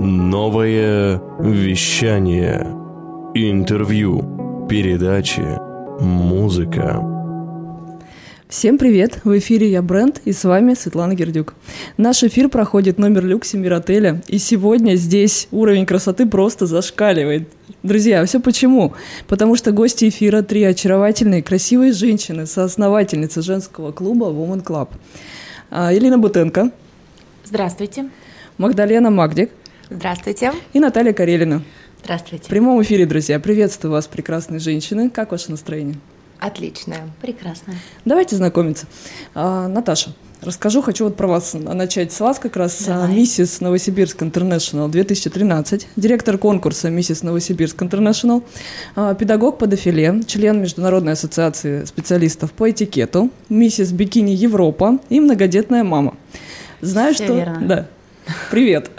Новое вещание. Интервью. Передачи. Музыка. Всем привет! В эфире я Брент и с вами Светлана Гердюк. Наш эфир проходит номер люксе Миротеля, и сегодня здесь уровень красоты просто зашкаливает. Друзья, все почему? Потому что гости эфира три очаровательные, красивые женщины, соосновательницы женского клуба Woman Club. А, Елена Бутенко. Здравствуйте. Магдалена Магдик. Здравствуйте. И Наталья Карелина. Здравствуйте. В прямом эфире, друзья. Приветствую вас, прекрасные женщины. Как ваше настроение? Отличное. Прекрасно. Давайте знакомиться. А, Наташа, расскажу, хочу вот про вас начать с вас как раз. А, Давай. Миссис Новосибирск Интернешнл 2013, директор конкурса Миссис Новосибирск Интернешнл, а, педагог по дефиле, член Международной ассоциации специалистов по этикету, миссис Бикини Европа и многодетная мама. Знаю, Всё что... верно. Да. Привет.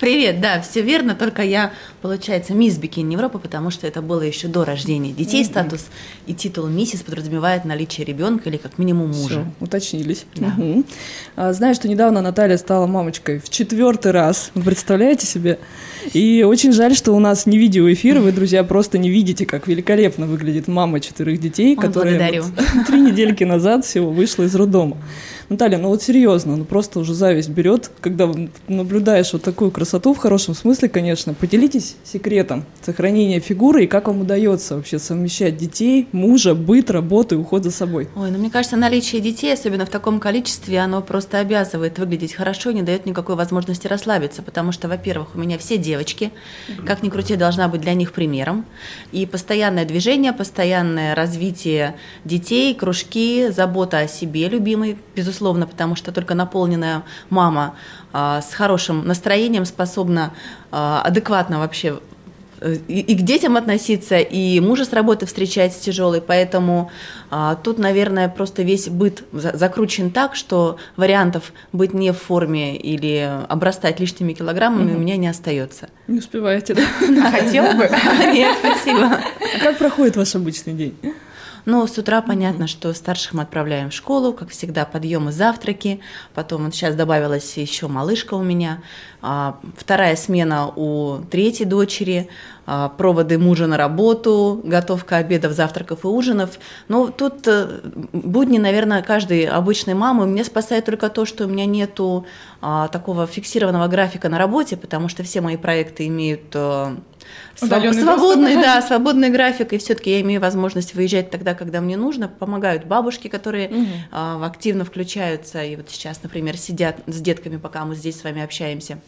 Привет, да, все верно, только я, получается, мисс Бикини Европы, потому что это было еще до рождения детей статус, и титул миссис подразумевает наличие ребенка или как минимум мужа. Всё, уточнились. Да. Мгм. А, Знаю, что недавно Наталья стала мамочкой в четвертый раз. Вы представляете себе? И очень жаль, что у нас не видеоэфир. Вы, друзья, просто не видите, как великолепно выглядит мама четырех детей, Ой, которая вот три недельки назад всего вышла из роддома. Наталья, ну вот серьезно, ну просто уже зависть берет, когда наблюдаешь вот такую красоту, в хорошем смысле, конечно. Поделитесь секретом сохранения фигуры и как вам удается вообще совмещать детей, мужа, быт, работу и уход за собой. Ой, ну мне кажется, наличие детей, особенно в таком количестве, оно просто обязывает выглядеть хорошо, не дает никакой возможности расслабиться, потому что, во-первых, у меня все девочки, как ни крути, должна быть для них примером, и постоянное движение, постоянное развитие детей, кружки, забота о себе любимой, безусловно, потому что только наполненная мама а, с хорошим настроением способна а, адекватно вообще э, и, и к детям относиться, и мужа с работы встречать с тяжелой, поэтому а, тут, наверное, просто весь быт за- закручен так, что вариантов быть не в форме или обрастать лишними килограммами у меня не остается. Не успеваете, да? Хотел бы? Нет, спасибо. Как проходит ваш обычный день? Ну, с утра понятно, что старших мы отправляем в школу, как всегда, подъемы, завтраки. Потом вот сейчас добавилась еще малышка у меня. А, Вторая смена у третьей дочери. а, Проводы мужа на работу, готовка обедов, завтраков и ужинов. Ну, тут э, будни, наверное, каждой обычной мамы. Меня спасает только то, что у меня нету а, такого фиксированного графика на работе, потому что все мои проекты имеют э, Своб- Удалённый свободный, да, свободный график, и все-таки я имею возможность выезжать тогда, когда мне нужно. Помогают бабушки, которые а, активно включаются, и вот сейчас, например, сидят с детками, пока мы здесь с вами общаемся.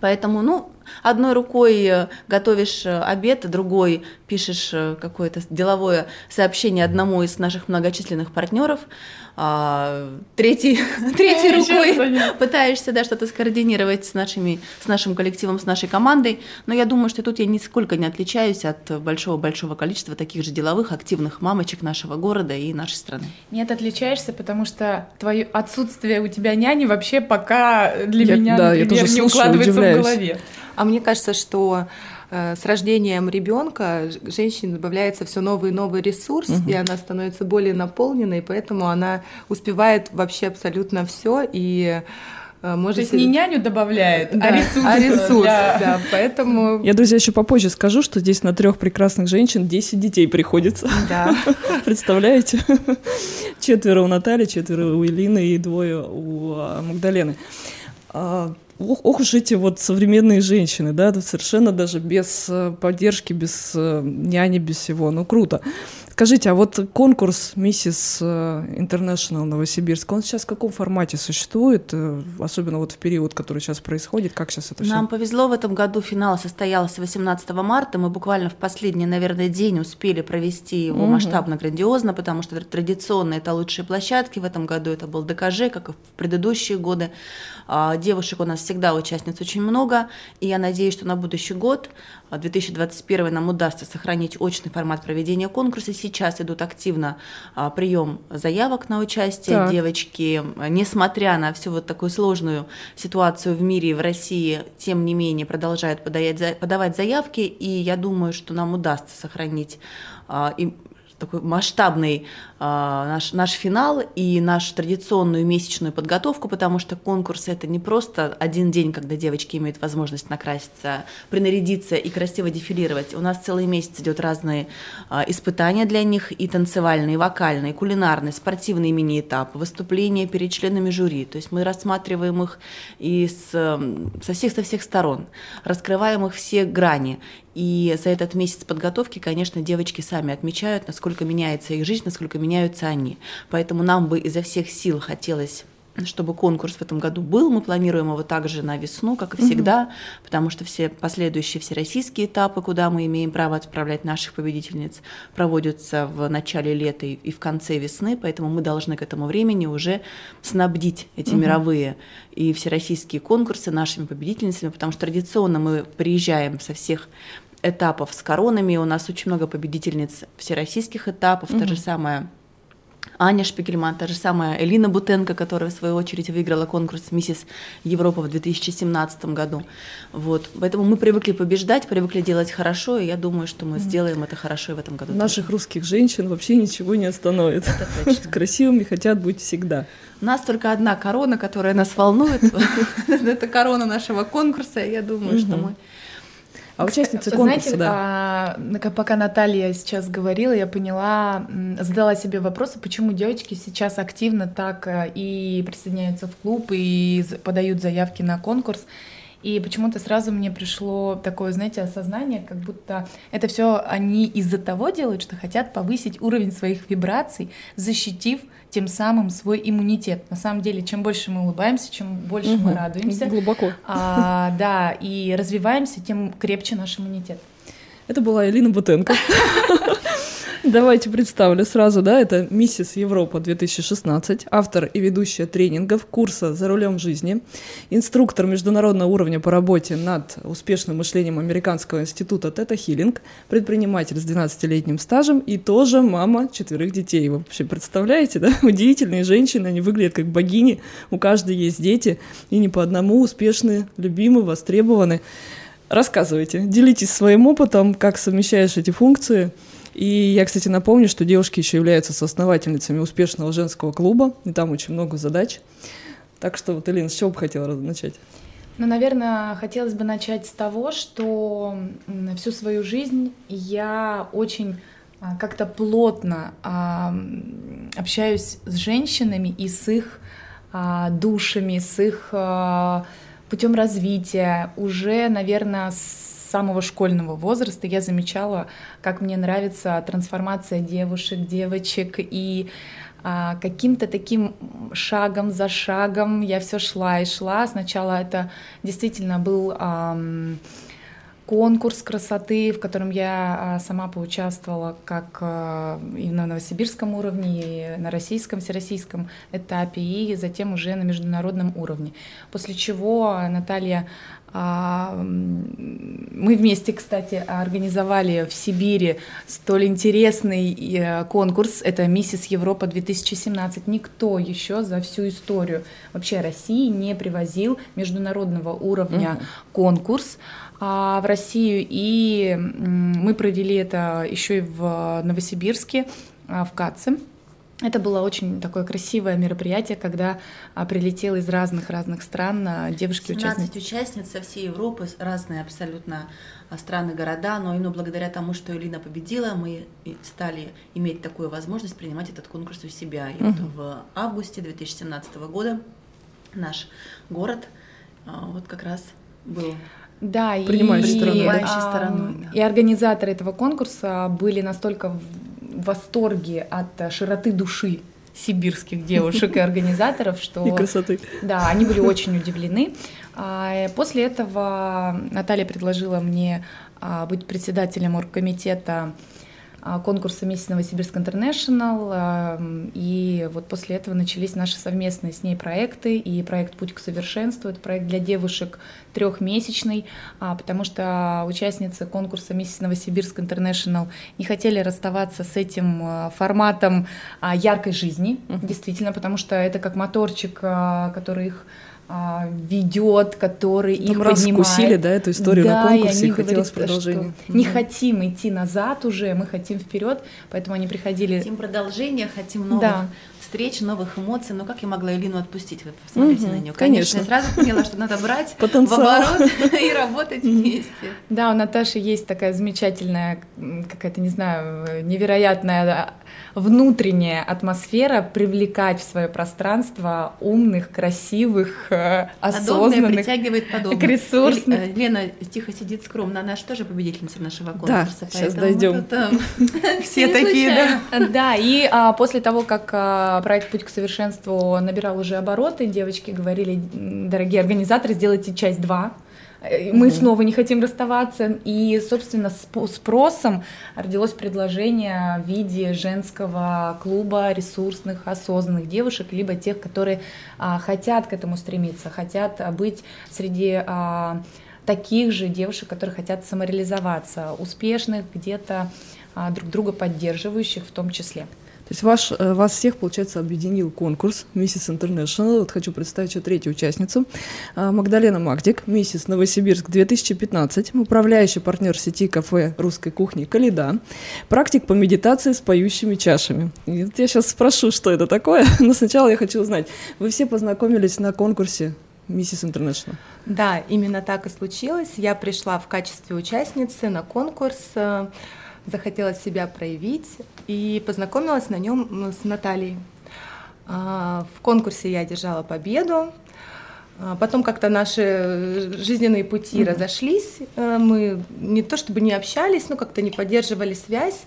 Поэтому, ну, одной рукой э, готовишь э, обед, другой пишешь э, какое-то деловое сообщение одному из наших многочисленных партнеров, а, третий, третьей рукой пытаешься да, что-то скоординировать с, нашими, с нашим коллективом, с нашей командой. Но я думаю, что тут я нисколько не отличаюсь от большого-большого количества таких же деловых, активных мамочек нашего города и нашей страны. Нет, отличаешься, потому что твое отсутствие у тебя няни вообще пока для Я- меня, да, я например, тоже не слушаю, укладывается удивляюсь. в голове. А мне кажется, что с рождением ребенка женщине добавляется все новый и новый ресурс, и она становится более наполненной, поэтому она успевает вообще абсолютно все и э, может То есть не няню добавляет, Да, а ресурс. а ресурс, для- да, поэтому Я, друзья, еще попозже скажу, что здесь на трех прекрасных женщин 10 детей приходится. да. Представляете? Четверо у Натальи, четверо у Элины и двое у а, Магдалены. Ох, ох уж эти вот современные женщины, да, да, совершенно даже без э, поддержки, без э, няни, без всего. Ну, круто. Скажите, а вот конкурс «Миссис Интернешнл Новосибирск», он сейчас в каком формате существует, э, особенно вот в период, который сейчас происходит, как сейчас это Нам все? повезло, в этом году финал состоялся 18 марта. Мы буквально в последний, наверное, день успели провести его Мгм. масштабно, грандиозно, потому что традиционно это лучшие площадки. В этом году это был ДКЖ, как и в предыдущие годы. А, Девушек у нас всегда участниц очень много, и я надеюсь, что на будущий год, 2021, нам удастся сохранить очный формат проведения конкурса. Сейчас идут активно а, прием заявок на участие. Так. Девочки, а, несмотря на всю вот такую сложную ситуацию в мире и в России, тем не менее продолжают подавать заявки, и я думаю, что нам удастся сохранить а, и такой масштабный а, наш, наш финал и нашу традиционную месячную подготовку, потому что конкурс это не просто один день, когда девочки имеют возможность накраситься, принарядиться и красиво дефилировать. У нас целый месяц идет разные а, испытания для них, и танцевальные, и вокальные, и кулинарные, спортивные мини-этапы, выступления перед членами жюри. То есть мы рассматриваем их и с, со всех со всех сторон, раскрываем их все грани. И за этот месяц подготовки, конечно, девочки сами отмечают, насколько меняется их жизнь, насколько меняются они. Поэтому нам бы изо всех сил хотелось чтобы конкурс в этом году был. Мы планируем его также на весну, как и всегда, угу. потому что все последующие всероссийские этапы, куда мы имеем право отправлять наших победительниц, проводятся в начале лета и в конце весны, поэтому мы должны к этому времени уже снабдить эти угу. мировые и всероссийские конкурсы нашими победительницами, потому что традиционно мы приезжаем со всех этапов с коронами. У нас очень много победительниц всероссийских этапов. Угу. Та же самая Аня Шпигельман, та же самая Элина Бутенко, которая в свою очередь выиграла конкурс «Миссис Европа» в 2017 году. Вот. Поэтому мы привыкли побеждать, привыкли делать хорошо, и я думаю, что мы сделаем это хорошо и в этом году. Наших тоже. русских женщин вообще ничего не остановит. Красивыми хотят быть всегда. У нас только одна корона, которая нас волнует. Это корона нашего конкурса. Я думаю, что мы а участницы конкурса, Знаете, да. А, пока Наталья сейчас говорила, я поняла, задала себе вопрос, почему девочки сейчас активно так э, и присоединяются в клуб, и подают заявки на конкурс. И почему-то сразу мне пришло такое, знаете, осознание, как будто это все они из-за того делают, что хотят повысить уровень своих вибраций, защитив тем самым свой иммунитет. На самом деле, чем больше мы улыбаемся, чем больше угу. мы радуемся. Глубоко. А, да, и развиваемся, тем крепче наш иммунитет. Это была Элина Бутенко. Давайте представлю сразу, да, это «Миссис Европа 2016», автор и ведущая тренингов, курса «За рулем жизни», инструктор международного уровня по работе над успешным мышлением Американского института Тета Хиллинг, предприниматель с 12-летним стажем и тоже мама четверых детей. Вы вообще представляете, да? Удивительные женщины, они выглядят как богини, у каждой есть дети, и не по одному успешные, любимые, востребованы. Рассказывайте, делитесь своим опытом, как совмещаешь эти функции – и я, кстати, напомню, что девушки еще являются соосновательницами успешного женского клуба, и там очень много задач. Так что, вот, Элина, с чего бы хотела начать? Ну, наверное, хотелось бы начать с того, что всю свою жизнь я очень а, как-то плотно а, общаюсь с женщинами и с их а, душами, с их путем развития. Уже, наверное, с самого школьного возраста я замечала, как мне нравится трансформация девушек, девочек, и а, каким-то таким шагом за шагом я все шла и шла. Сначала это действительно был а, конкурс красоты, в котором я а, сама поучаствовала как а, и на новосибирском уровне, и на российском, всероссийском этапе, и затем уже на международном уровне. После чего Наталья мы вместе, кстати, организовали в Сибири столь интересный э, конкурс. Это «Миссис Европа 2017». Никто еще за всю историю вообще России не привозил международного уровня угу. конкурс в Россию. И мы провели это еще и в Новосибирске, а, в КАЦе. Это было очень такое красивое мероприятие, когда а, прилетело из разных-разных стран а, девушки-участницы. 17 участниц со всей Европы, разные абсолютно а, страны, города, но именно благодаря тому, что Элина победила, мы стали иметь такую возможность принимать этот конкурс у себя. И угу. вот в августе 2017 года наш город а, вот как раз был да, принимающей и, стороной. И, стороной да. и организаторы этого конкурса были настолько в восторге от широты души сибирских девушек и организаторов, что... И красоты. Да, они были очень удивлены. А, после этого Наталья предложила мне а, быть председателем оргкомитета а, конкурса «Месяц Новосибирск Интернешнл», и вот после этого начались наши совместные с ней проекты, и проект «Путь к совершенству» — это проект для девушек трехмесячный, а, потому что участницы конкурса «Месяц Новосибирск Интернешнл» не хотели расставаться с этим а, форматом яркой жизни, действительно, потому что это как моторчик, который их а, ведет, который Там их раз поднимает. вкусили, да, эту историю на Да, конкурсе, и и хотелось говорят, продолжения. что не Мгм. хотим идти назад уже, мы хотим вперед, поэтому они приходили. Хотим продолжения, хотим новых Да. встреч, новых эмоций. Но как я могла Элину отпустить? Вы посмотрите Мгм, на нее. конечно. Конечно, я сразу поняла, что надо брать в Потенциал. оборот и работать вместе. Да, у Наташи есть такая замечательная, какая-то, не знаю, невероятная внутренняя атмосфера привлекать в свое пространство умных, красивых, э, Подобное осознанных. притягивает подобное. ресурсным. Ле- э, Лена тихо сидит скромно, она же тоже победительница нашего Да, конкурса. щас поэтому дойдем. Все такие, да. Да, и а, после того, как а, проект «Путь к совершенству» набирал уже обороты, девочки говорили, «М, дорогие организаторы, сделайте часть 2. Мы снова не хотим расставаться. И, собственно, с спросом родилось предложение в виде женского клуба ресурсных, осознанных девушек, либо тех, которые а, хотят к этому стремиться, хотят а, быть среди а, таких же девушек, которые хотят самореализоваться, успешных, где-то а, друг друга поддерживающих в том числе. То есть ваш, э, вас всех, получается, объединил конкурс Миссис Интернешнл. Вот хочу представить еще третью участницу. А, Магдалена Магдик, Миссис Новосибирск 2015, управляющий партнер сети кафе русской кухни «Каледа», практик по медитации с поющими чашами. И вот я сейчас спрошу, что это такое, но сначала я хочу узнать. Вы все познакомились на конкурсе Миссис Интернешнл. Да, именно так и случилось. Я пришла в качестве участницы на конкурс, э, захотела себя проявить и познакомилась на нем с Натальей. А, В конкурсе я одержала победу. А Потом как-то наши жизненные пути разошлись. Э, Мы не то чтобы не общались, но как-то не поддерживали связь.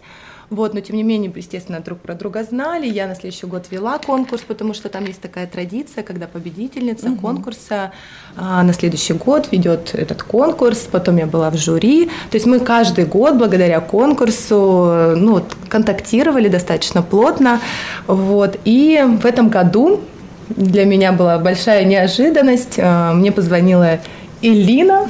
Вот, но тем не менее, естественно, друг про друга знали. Я на следующий год вела конкурс, потому что там есть такая традиция, когда победительница конкурса а, на следующий год ведет этот конкурс. Потом я была в жюри. То есть мы каждый год, благодаря конкурсу, э, ну, контактировали достаточно плотно. Вот. И в этом году для меня была большая неожиданность. А, Мне позвонила Элина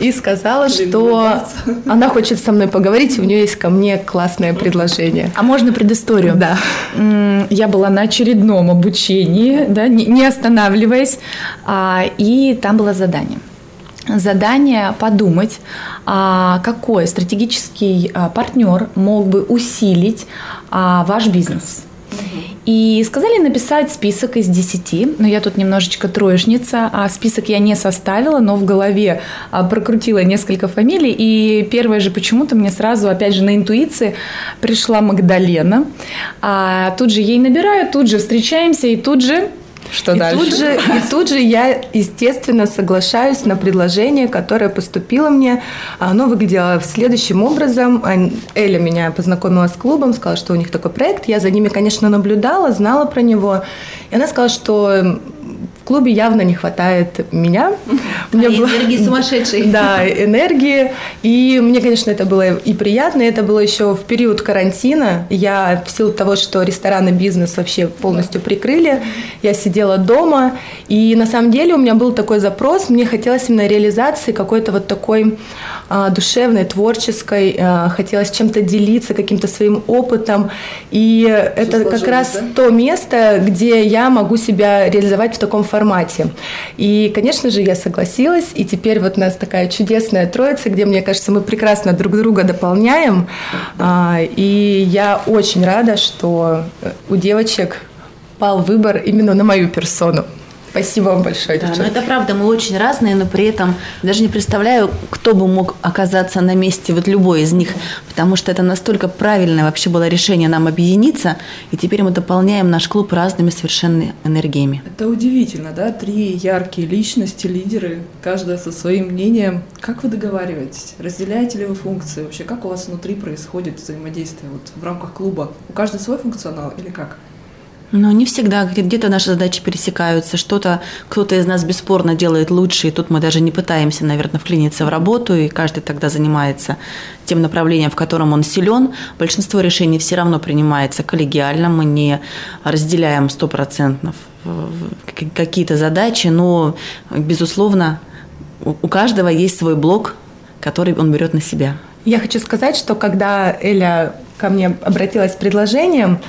и сказала, что она хочет со мной поговорить, у нее есть ко мне классное предложение. А можно предысторию? Да. Я была на очередном обучении, да, не останавливаясь, а, и там было задание. Задание подумать, а, какой стратегический партнер мог бы усилить ваш бизнес. И сказали написать список из 10, но я тут немножечко троечница, а список я не составила, но в голове а, прокрутила несколько фамилий, и первое же почему-то мне сразу, опять же, на интуиции пришла Магдалена, а тут же ей набираю, тут же встречаемся, и тут же... Что и дальше? Тут же, и тут же я, естественно, соглашаюсь на предложение, которое поступило мне. Оно выглядело следующим образом. Эля меня познакомила с клубом, сказала, что у них такой проект. Я за ними, конечно, наблюдала, знала про него. И она сказала, что клубе явно не хватает меня. У меня Твоей была- энергии сумасшедшей. Да, энергии. И мне, конечно, это было и приятно. Это было еще в период карантина. Я в силу того, что рестораны, бизнес вообще полностью прикрыли, я сидела дома. И на самом деле у меня был такой запрос. Мне хотелось именно реализации какой-то вот такой а, душевной, творческой. а, хотелось чем-то делиться, каким-то своим опытом. И это как раз да? то место, где я могу себя реализовать в таком формате. И, конечно же, я согласилась, и теперь вот у нас такая чудесная троица, где, мне кажется, мы прекрасно друг друга дополняем. А, И я очень рада, что у девочек пал выбор именно на мою персону. Спасибо вам большое, Да, но девчонки. это правда, мы очень разные, но при этом даже не представляю, кто бы мог оказаться на месте вот любой из них, потому что это настолько правильное вообще было решение нам объединиться, и теперь мы дополняем наш клуб разными совершенно энергиями. Это удивительно, да? Три яркие личности, лидеры, каждая со своим мнением. Как вы договариваетесь? Разделяете ли вы функции? Вообще, как у вас внутри происходит взаимодействие вот в рамках клуба? У каждой свой функционал или как? Но не всегда, где- где-то наши задачи пересекаются, что-то кто-то из нас бесспорно делает лучше, и тут мы даже не пытаемся, наверное, вклиниться в работу, и каждый тогда занимается тем направлением, в котором он силен. Большинство решений все равно принимается коллегиально, мы не разделяем стопроцентно какие-то задачи, но, безусловно, у каждого есть свой блок, который он берет на себя. Я хочу сказать, что когда Эля ко мне обратилась с предложением,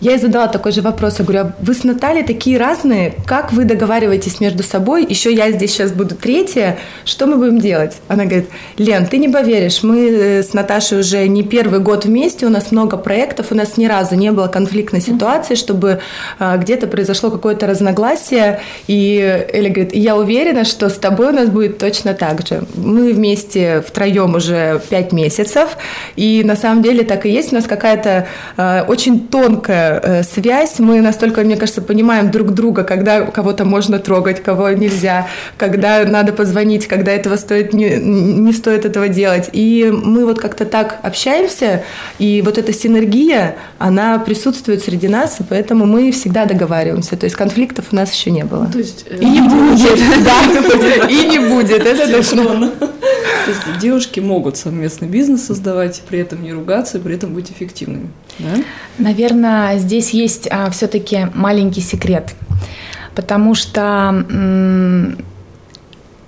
Я ей задала такой же вопрос. Я говорю, а вы с Натальей такие разные. Как вы договариваетесь между собой? Еще я здесь сейчас буду третья. Что мы будем делать? Она говорит, Лен, ты не поверишь, мы э, с Наташей уже не первый год вместе, у нас много проектов, у нас ни разу не было конфликтной ситуации, чтобы а, где-то произошло какое-то разногласие. И Эля говорит, я уверена, что с тобой у нас будет точно так же. Мы вместе втроем уже пять месяцев, и на самом деле так и есть. У нас какая-то э, очень тонкая э, связь. Мы настолько, мне кажется, понимаем друг друга, когда кого-то можно трогать, кого нельзя, когда надо позвонить, когда этого стоит не, не стоит этого делать. И мы вот как-то так общаемся, и вот эта синергия, она присутствует среди нас, и поэтому мы всегда договариваемся. То есть конфликтов у нас еще не было. То есть, э, и не будет, да, и не будет, это точно. То есть девушки могут совместный бизнес создавать, при этом не ругаться, при этом быть эффективными. Да? Наверное, здесь есть а, все-таки маленький секрет, потому что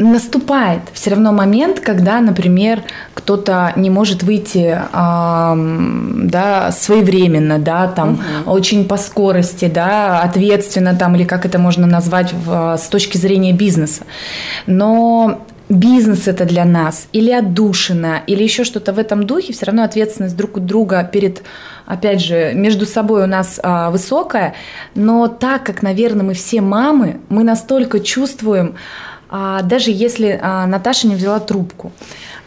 наступает все равно момент, когда, например, кто-то не может выйти э, да, своевременно, да, там угу. очень по скорости, да, ответственно там, или как это можно назвать в, с точки зрения бизнеса. Но бизнес это для нас, или отдушина, или еще что-то в этом духе, все равно ответственность друг у друга перед, опять же, между собой у нас а, высокая, но так как, наверное, мы все мамы, мы настолько чувствуем, даже если а, Наташа не взяла трубку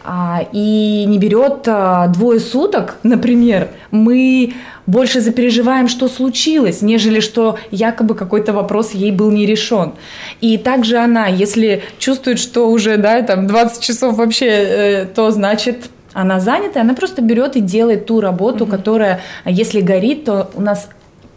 а, и не берет а, двое суток, например, мы больше запереживаем, что случилось, нежели что якобы какой-то вопрос ей был не решен. И также она, если чувствует, что уже да, там 20 часов вообще, э, то значит она занята, она просто берет и делает ту работу, mm-hmm. которая, если горит, то у нас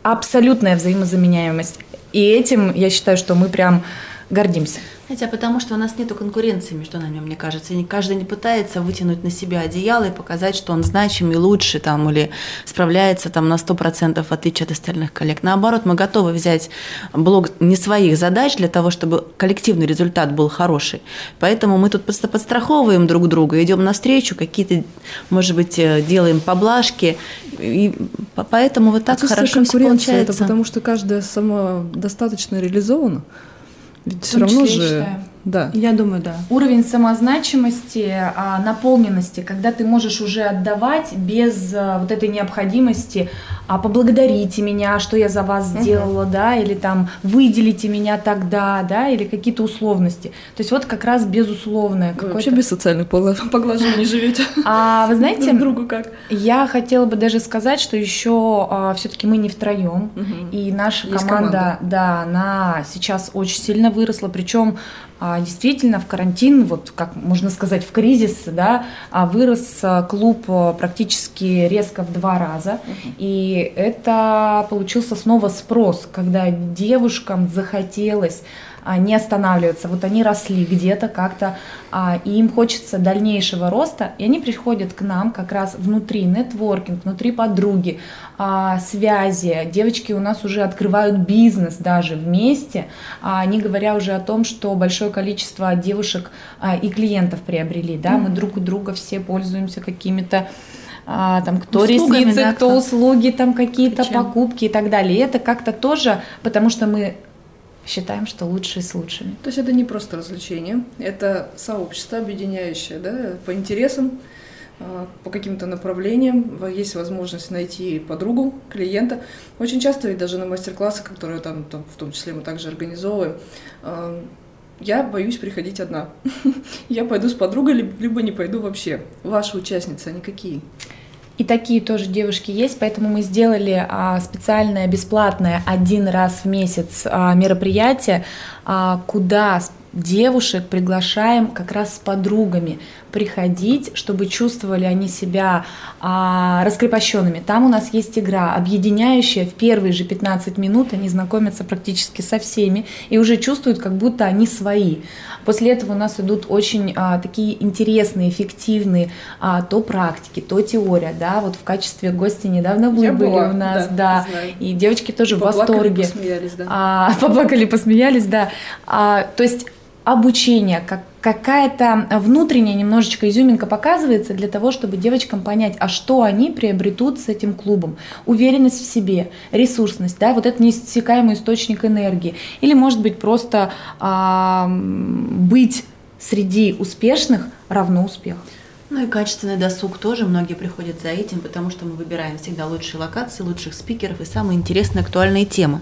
абсолютная взаимозаменяемость. И этим я считаю, что мы прям гордимся. Хотя потому что у нас нет конкуренции между нами, мне кажется. И каждый не пытается вытянуть на себя одеяло и показать, что он значимый, лучше там, или справляется там на 100% в отличие от остальных коллег. Наоборот, мы готовы взять блок не своих задач для того, чтобы коллективный результат был хороший. Поэтому мы тут просто подстраховываем друг друга, идем навстречу, какие-то, может быть, э, делаем поблажки. И поэтому вот так хорошо все получается. Это потому что каждая сама достаточно реализована. Ведь все равно же... Считаю. Да. Я думаю, да. Уровень самозначимости, а, наполненности, когда ты можешь уже отдавать без а, вот этой необходимости, а поблагодарите меня, что я за вас сделала, угу. да, или там выделите меня тогда, да, или какие-то условности. То есть вот как раз безусловное. Вы вообще без социальных поглаживаний живете. А вы знаете, друг другу как? Я хотела бы даже сказать, что еще а, все-таки мы не втроем, угу. и наша команда, команда, да, она сейчас очень сильно выросла, причем действительно в карантин, вот как можно сказать, в кризис, да, а, вырос а, клуб практически резко в два раза. И это получился снова спрос, когда девушкам захотелось а, не останавливаться. Вот они росли где-то как-то, а, и им хочется дальнейшего роста, и они приходят к нам как раз внутри нетворкинг, внутри подруги, а, связи. Девочки у нас уже открывают бизнес даже вместе, не говоря уже о том, что большое количество девушек и клиентов приобрели. Да? Мы друг у друга все пользуемся какими-то а, там кто Услугами, ресницы, да, кто, кто услуги, там какие-то покупки и так далее. И это как-то тоже, потому что мы считаем, что лучшие с лучшими. То есть это не просто развлечение, это сообщество, объединяющее да, по интересам, а, по каким-то направлениям, есть возможность найти подругу, клиента. Очень часто, ведь даже на мастер-классах, которые там, там в том числе мы также организовываем, а, я боюсь приходить одна. Я пойду с подругой, либо не пойду вообще. Ваши участницы, они какие? И такие тоже девушки есть, поэтому мы сделали а, специальное бесплатное один раз в месяц а, мероприятие, а, куда девушек приглашаем как раз с подругами приходить, чтобы чувствовали они себя а, раскрепощенными. Там у нас есть игра, объединяющая в первые же 15 минут, они знакомятся практически со всеми и уже чувствуют, как будто они свои. После этого у нас идут очень а, такие интересные, эффективные а, то практики, то теория, да, вот в качестве гостя недавно были была, у нас, да, да и девочки тоже поплакали, в восторге. Посмеялись, да. А, поплакали, посмеялись, да. А, то есть обучение, как какая-то внутренняя немножечко изюминка показывается для того, чтобы девочкам понять, а что они приобретут с этим клубом. Уверенность в себе, ресурсность, да, вот это неиссякаемый источник энергии. Или, может быть, просто а, быть среди успешных равно успеху. Ну и качественный досуг тоже. Многие приходят за этим, потому что мы выбираем всегда лучшие локации, лучших спикеров и самые интересные актуальные темы,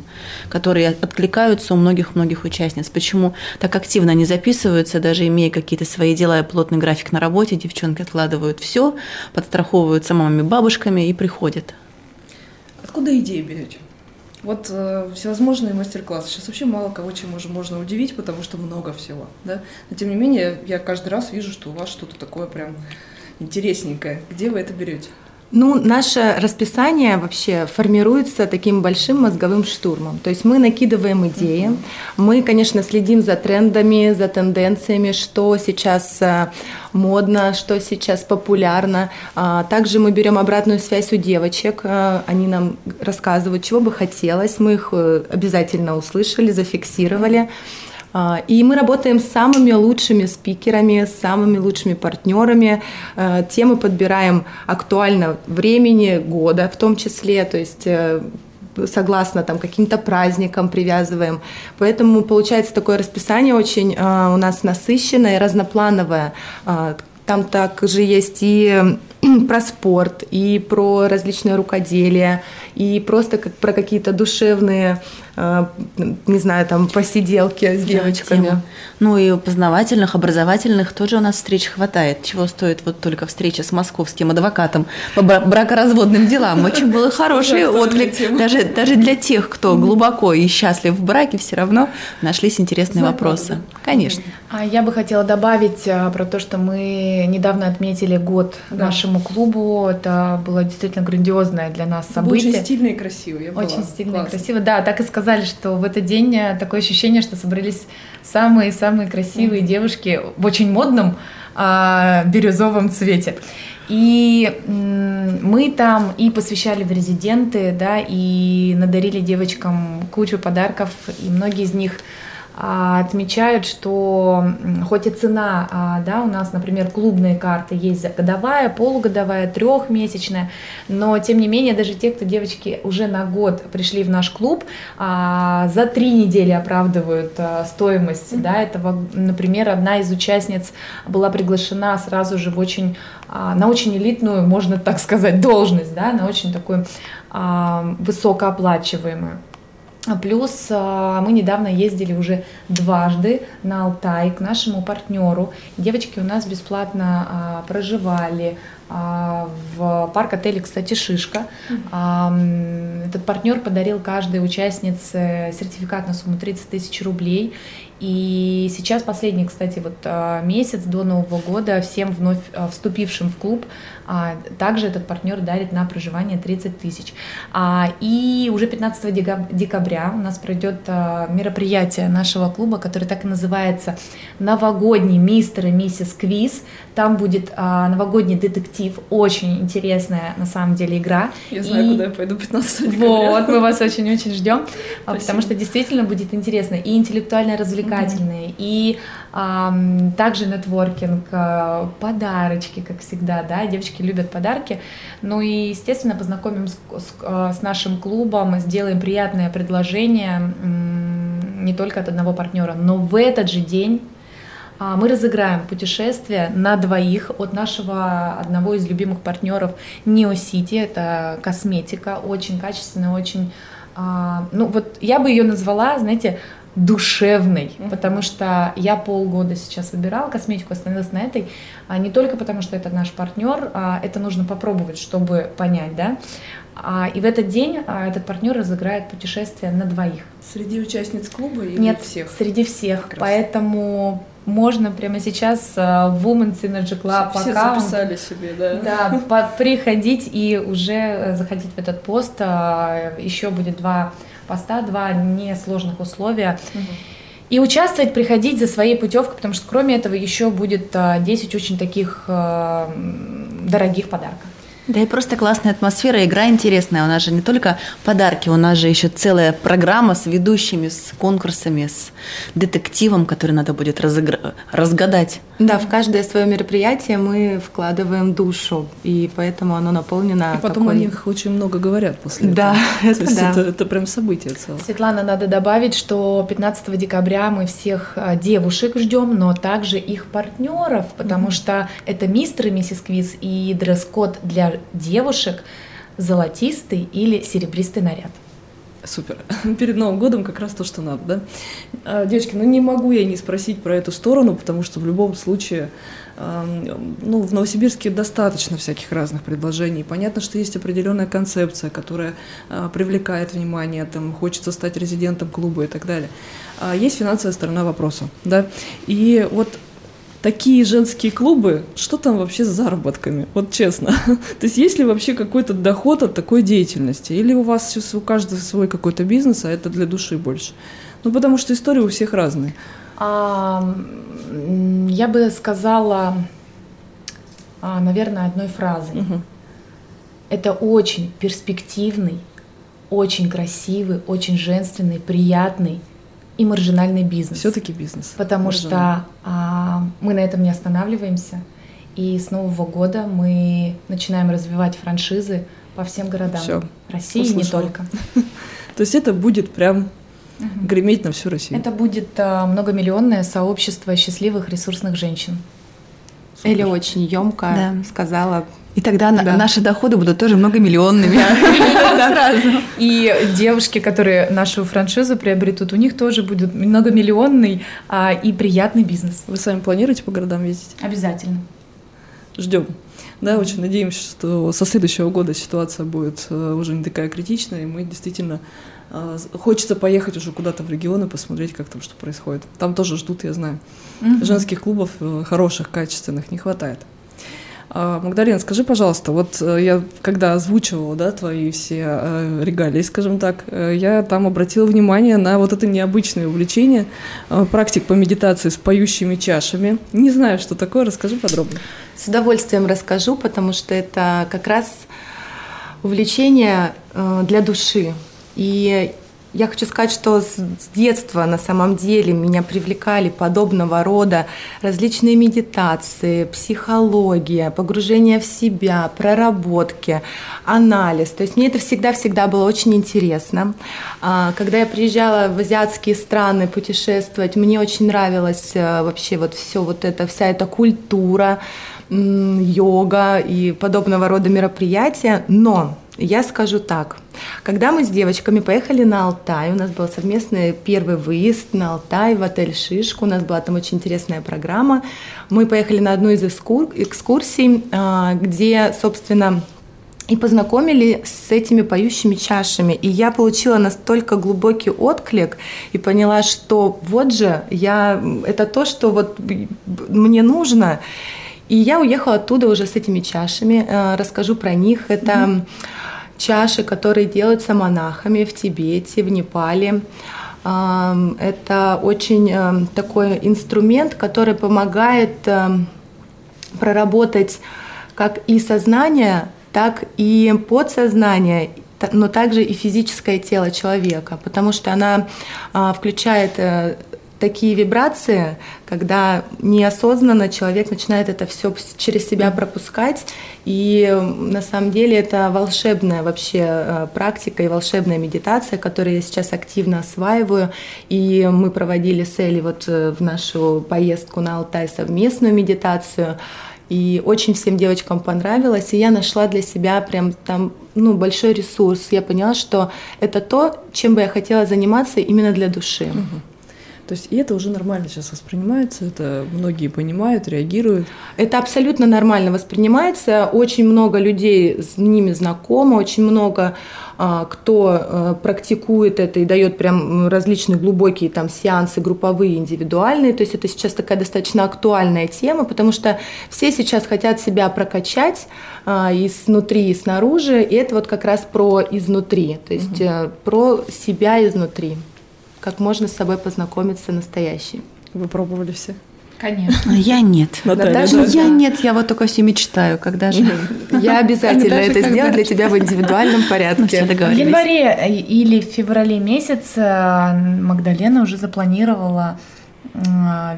которые откликаются у многих-многих участниц. Почему так активно они записываются, даже имея какие-то свои дела и плотный график на работе, девчонки откладывают все, подстраховываются мамами, бабушками и приходят. Откуда идеи берете? Вот э, всевозможные мастер-классы. Сейчас вообще мало кого чем можно, можно удивить, потому что много всего. Да? Но тем не менее, я каждый раз вижу, что у вас что-то такое прям интересненькое. Где вы это берете? Ну, наше расписание вообще формируется таким большим мозговым штурмом. То есть мы накидываем идеи, мы, конечно, следим за трендами, за тенденциями, что сейчас э, модно, что сейчас популярно. А, также мы берем обратную связь у девочек, э, они нам рассказывают, чего бы хотелось, мы их э, обязательно услышали, зафиксировали. И мы работаем с самыми лучшими спикерами, с самыми лучшими партнерами. Э, темы подбираем актуально времени, года в том числе, то есть э, согласно там каким-то праздникам привязываем. Поэтому получается такое расписание очень э, у нас насыщенное, разноплановое. А, там также есть и про спорт, и про различные рукоделия, и просто как про какие-то душевные Э, не знаю, там посиделки с девочками. Да, ну и познавательных, образовательных тоже у нас встреч хватает. Чего стоит вот только встреча с московским адвокатом по бракоразводным делам. Очень был хороший отклик. Даже, даже для тех, кто глубоко и счастлив в браке, все равно нашлись интересные вопросы. Конечно. А я бы хотела добавить а, про то, что мы недавно отметили год да. нашему клубу. Это было действительно грандиозное для нас событие. очень стильно и красиво. Я очень была. стильно Классно. и красиво. Да, так и сказали, что в этот день э, такое ощущение, что собрались самые-самые красивые mm-hmm. девушки в очень модном а, бирюзовом цвете. И мы там и посвящали в резиденты, да, и надарили девочкам кучу подарков, и многие из них отмечают, что хоть и цена, а, да, у нас, например, клубные карты есть годовая, полугодовая, трехмесячная, но тем не менее даже те, кто девочки уже на год пришли в наш клуб, а, за три недели оправдывают стоимость, да, этого, например, одна из участниц была приглашена сразу же в очень, на очень элитную, можно так сказать, должность, да, на очень такую высокооплачиваемую. Плюс а, мы недавно ездили уже дважды на Алтай к нашему партнеру. Девочки у нас бесплатно а, проживали а, в парк-отеле, кстати, Шишка. Этот партнер подарил каждой участнице сертификат на сумму 30 тысяч рублей. И сейчас последний, кстати, вот месяц до Нового года всем вновь вступившим в клуб а, также этот партнер дарит на проживание 30 тысяч. А, и уже 15 декабря у нас пройдет а, мероприятие нашего клуба, которое так и называется «Новогодний мистер и миссис Квиз». Там будет новогодний детектив, очень интересная на самом деле игра. Я знаю, и... куда я пойду 15 декабря. Вот, мы вас очень-очень ждем, потому что действительно будет интересно и интеллектуально-развлекательное, mm-hmm. и также нетворкинг, а, подарочки, как всегда, да, девочки любят подарки. Ну и, естественно, познакомим с, с, а, с нашим клубом, сделаем приятное предложение не только от одного партнера, но в этот же день а, мы разыграем путешествие на двоих от нашего одного из любимых партнеров Neo City. Это косметика, очень качественная, очень... Ну вот я бы ее назвала, знаете, душевной, mm-hmm. потому что я полгода сейчас выбирала косметику, остановилась на этой, а не только потому, что это наш партнер, а это нужно попробовать, чтобы понять, да. А, и в этот день а, этот партнер разыграет путешествие на двоих. Среди участниц клуба или Нет, всех? среди всех. Поэтому можно прямо сейчас а, в Women's Energy Club Все аккаунт, записали себе, да? Да, по- приходить и уже э, заходить в этот пост. А, еще будет два поста, два несложных условия. И участвовать, приходить за своей путевкой, потому что кроме этого еще будет 10 а, очень таких а, дорогих подарков. Да и просто классная атмосфера, игра интересная. У нас же не только подарки, у нас же еще целая программа с ведущими, с конкурсами, с детективом, который надо будет разыгр... разгадать. Да, в каждое свое мероприятие мы вкладываем душу, и поэтому оно наполнено. И потом какой... о них очень много говорят после да, этого. Это, да. это, это прям событие целое. Светлана, надо добавить, что 15 декабря мы всех а, девушек ждем, но также их партнеров, потому mm-hmm. что это мистер и миссис Квиз и дресс-код для девушек золотистый или серебристый наряд. Супер. Перед Новым годом как раз то, что надо, да? А, девочки, ну не могу я не спросить про эту сторону, потому что в любом случае, ну, в Новосибирске достаточно всяких разных предложений. Понятно, что есть определенная концепция, которая а, привлекает внимание, там, хочется стать резидентом клуба и так далее. А есть финансовая сторона вопроса, да? И вот такие женские клубы, что там вообще с заработками? Вот честно. То есть есть ли вообще какой-то доход от такой деятельности? Или у вас у каждого свой какой-то бизнес, а это для души больше? Ну, потому что истории у всех разные. А, я бы сказала, а, наверное, одной фразой. Угу. Это очень перспективный, очень красивый, очень женственный, приятный и маржинальный бизнес. Все-таки бизнес. Потому что а, мы на этом не останавливаемся. И с Нового года мы начинаем развивать франшизы по всем городам Всё. России, Услышала. не только. То есть это будет прям греметь на всю Россию. Это будет а, многомиллионное сообщество счастливых ресурсных женщин. Супер. Или очень емко да. сказала и тогда да. наши доходы будут тоже многомиллионными. Сразу. И девушки, которые нашу франшизу приобретут, у них тоже будет многомиллионный а, и приятный бизнес. Вы сами планируете по городам ездить? Обязательно. Ждем. Да, очень надеемся, что со следующего года ситуация будет э, уже не такая критичная, и мы действительно э, хочется поехать уже куда-то в регион и посмотреть, как там что происходит. Там тоже ждут, я знаю. Угу. Женских клубов э, хороших, качественных не хватает. А, Магдалина, скажи, пожалуйста, вот э, я когда озвучивала, да, твои все э, регалии, скажем так, э, я там обратила внимание на вот это необычное увлечение практик по медитации с поющими чашами. Не знаю, что такое, расскажи подробно. С удовольствием расскажу, потому что это как раз увлечение для души. И я хочу сказать, что с детства на самом деле меня привлекали подобного рода различные медитации, психология, погружение в себя, проработки, анализ. То есть мне это всегда-всегда было очень интересно. А, когда я приезжала в азиатские страны путешествовать, мне очень нравилось э, вообще вот все вот это, вся эта культура, йога и подобного рода мероприятия. Но я скажу так. Когда мы с девочками поехали на Алтай, у нас был совместный первый выезд на Алтай в отель Шишку, у нас была там очень интересная программа. Мы поехали на одну из экскурсий, а, где, собственно, и познакомили с этими поющими чашами. И я получила настолько глубокий отклик и поняла, что вот же я, это то, что вот мне нужно. И я уехала оттуда уже с этими чашами, э, расскажу про них. Это mm-hmm. чаши, которые делаются монахами в Тибете, в Непале. Это очень э, такой инструмент, который помогает э, проработать как и сознание, так и подсознание, но также и физическое тело человека, потому что она а, включает такие вибрации, когда неосознанно человек начинает это все через себя пропускать. И на самом деле это волшебная вообще э, практика и волшебная медитация, которую я сейчас активно осваиваю. И мы проводили с Элли вот э, в нашу поездку на Алтай совместную медитацию. И очень всем девочкам понравилось, и я нашла для себя прям там ну, большой ресурс. Я поняла, что это то, чем бы я хотела заниматься именно для души. Угу. То есть и это уже нормально сейчас воспринимается, это многие понимают, реагируют. Это абсолютно нормально воспринимается. Очень много людей с ними знакомо, очень много а, кто а, практикует это и дает прям различные глубокие там сеансы групповые, индивидуальные. То есть это сейчас такая достаточно актуальная тема, потому что все сейчас хотят себя прокачать а, и снутри, и снаружи. И это вот как раз про изнутри, то есть угу. про себя изнутри как можно с собой познакомиться настоящий. Вы пробовали все? Конечно. Я нет. Наталья, Наташа, да. я нет, я вот только все мечтаю, когда же. Я обязательно это сделаю для тебя в индивидуальном Ну, все порядке. В договорились. январе э, или в феврале месяце Магдалена уже запланировала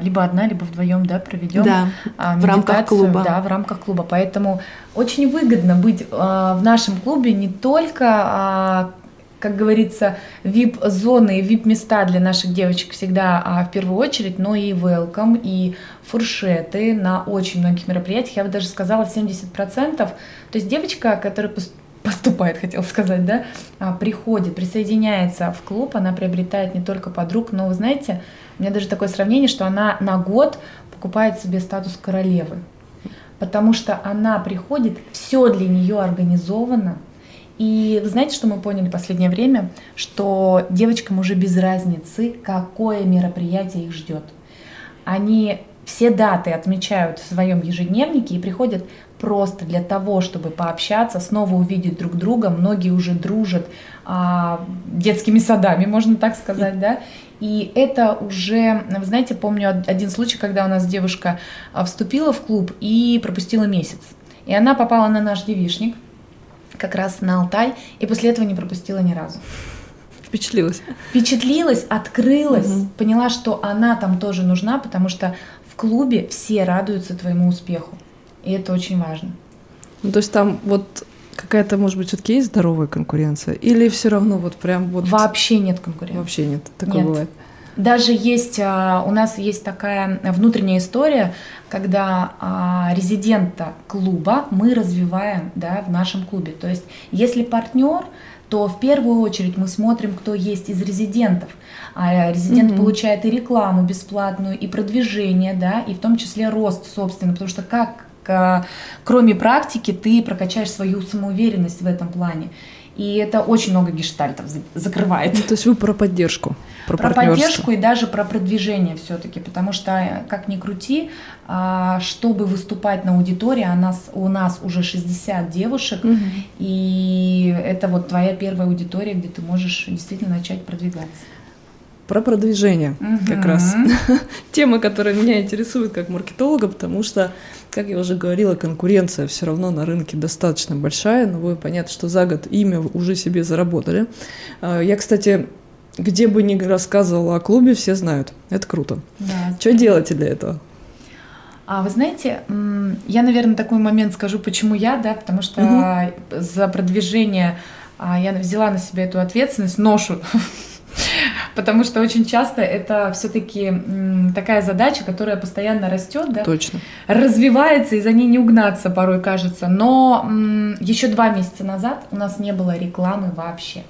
либо одна, либо вдвоем, да, проведем Да, а, в рамках клуба. Да, в рамках клуба. Поэтому очень выгодно быть а, в нашем клубе не только, а, как говорится, VIP-зоны и VIP-места для наших девочек всегда а, в первую очередь, но и welcome, и фуршеты на очень многих мероприятиях. Я бы даже сказала 70%. То есть девочка, которая пос- поступает, хотел сказать, да, а, приходит, присоединяется в клуб, она приобретает не только подруг, но вы знаете, у меня даже такое сравнение, что она на год покупает себе статус королевы, потому что она приходит, все для нее организовано, и вы знаете, что мы поняли в последнее время? Что девочкам уже без разницы, какое мероприятие их ждет. Они все даты отмечают в своем ежедневнике и приходят просто для того, чтобы пообщаться, снова увидеть друг друга. Многие уже дружат а, детскими садами, можно так сказать, да. И это уже, вы знаете, помню од- один случай, когда у нас девушка а, вступила в клуб и пропустила месяц. И она попала на наш девишник, как раз на Алтай, и после этого не пропустила ни разу. Впечатлилась. Впечатлилась, открылась, Мгм. поняла, что она там тоже нужна, потому что в клубе все радуются твоему успеху. И это очень важно. Ну, то есть там вот какая-то, может быть, все-таки есть здоровая конкуренция? Или все равно вот прям вот Вообще нет конкуренции. вообще нет? Такое Нет. бывает. Даже есть, а, у нас есть такая внутренняя история, когда а, резидента клуба мы развиваем да, в нашем клубе. То есть, если партнер, то в первую очередь мы смотрим, кто есть из резидентов. А резидент Мгм. получает и рекламу бесплатную, и продвижение, да, и в том числе рост собственно, потому что как а, кроме практики ты прокачаешь свою самоуверенность в этом плане. И это очень много гештальтов за- закрывает. Ну, то есть вы про поддержку, про, Про поддержку и даже про продвижение все-таки, потому что, как ни крути, а, чтобы выступать на аудитории, а нас, у нас уже 60 девушек, Мгм. и это вот твоя первая аудитория, где ты можешь действительно начать продвигаться. Про продвижение как Мгм. раз. Тема, которая меня интересует как маркетолога, потому что, как я уже говорила, конкуренция все равно на рынке достаточно большая, но вы понятно, что за год имя уже себе заработали. А, Я, кстати, где бы ни рассказывала о клубе, все знают. Это круто. Да. Что делаете для этого? А вы знаете, я, наверное, такой момент скажу, почему я, да, потому что Мгм. за продвижение а, я взяла на себя эту ответственность, ношу, потому что очень часто это все-таки такая задача, которая постоянно растет, да, Точно. развивается, и за ней не угнаться порой кажется. Но еще два месяца назад у нас не было рекламы вообще.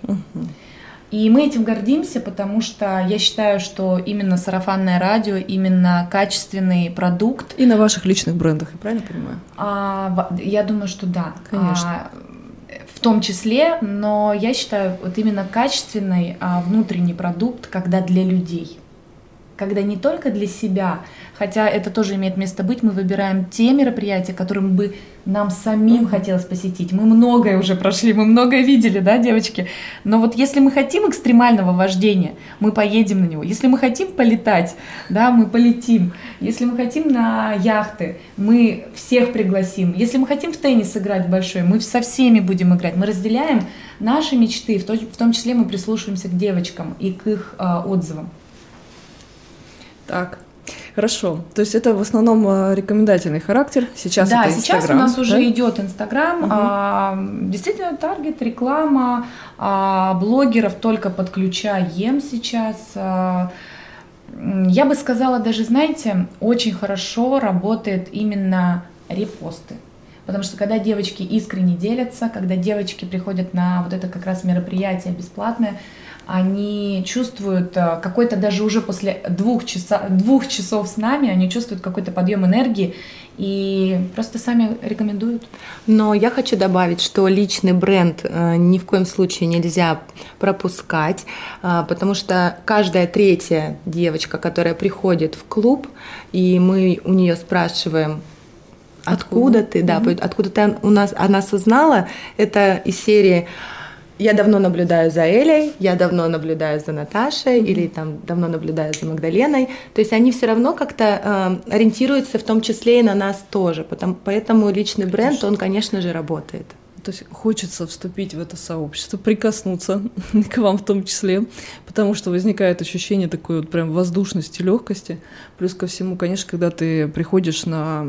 И мы этим гордимся, потому что я считаю, что именно сарафанное радио, именно качественный продукт, И на ваших личных брендах, я правильно понимаю? а, я думаю, что да. Конечно. А, в том числе, но я считаю, вот именно качественный а, внутренний продукт, когда для людей. Когда не только для себя, хотя это тоже имеет место быть, мы выбираем те мероприятия, которым бы нам самим хотелось посетить. Мы многое уже прошли, мы многое видели, да, девочки? Но вот если мы хотим экстремального вождения, мы поедем на него. Если мы хотим полетать, да, мы полетим. Если мы хотим на яхты, мы всех пригласим. Если мы хотим в теннис играть большой, мы со всеми будем играть. Мы разделяем наши мечты, в том, в том числе мы прислушиваемся к девочкам и к их а, отзывам. Так. Хорошо. То есть это в основном а, рекомендательный характер. Сейчас да, это сейчас у нас уже да? идет Инстаграм, Мгм. а, действительно таргет, реклама, а, блогеров только подключаем сейчас. а. Я бы сказала, даже, знаете, очень хорошо работает именно репосты. Потому что когда девочки искренне делятся, когда девочки приходят на вот это как раз мероприятие бесплатное, они чувствуют э, какой-то даже уже после двух, часа, двух часов с нами, они чувствуют какой-то подъем энергии и просто сами рекомендуют. Но я хочу добавить, что личный бренд э, ни в коем случае нельзя пропускать, а, потому что каждая третья девочка, которая приходит в клуб, и мы у нее спрашиваем, откуда, Откуда? ты, да, Мгм. откуда ты у нас, о нас узнала, это из серии я давно наблюдаю за Элей, я давно наблюдаю за Наташей mm-hmm. или там давно наблюдаю за Магдаленой. То есть они все равно как-то э, ориентируются в том числе и на нас тоже. Потому, поэтому личный бренд, конечно. он, конечно же, работает. То есть хочется вступить в это сообщество, прикоснуться к вам в том числе, потому что возникает ощущение такой вот прям воздушности, легкости. Плюс ко всему, конечно, когда ты приходишь на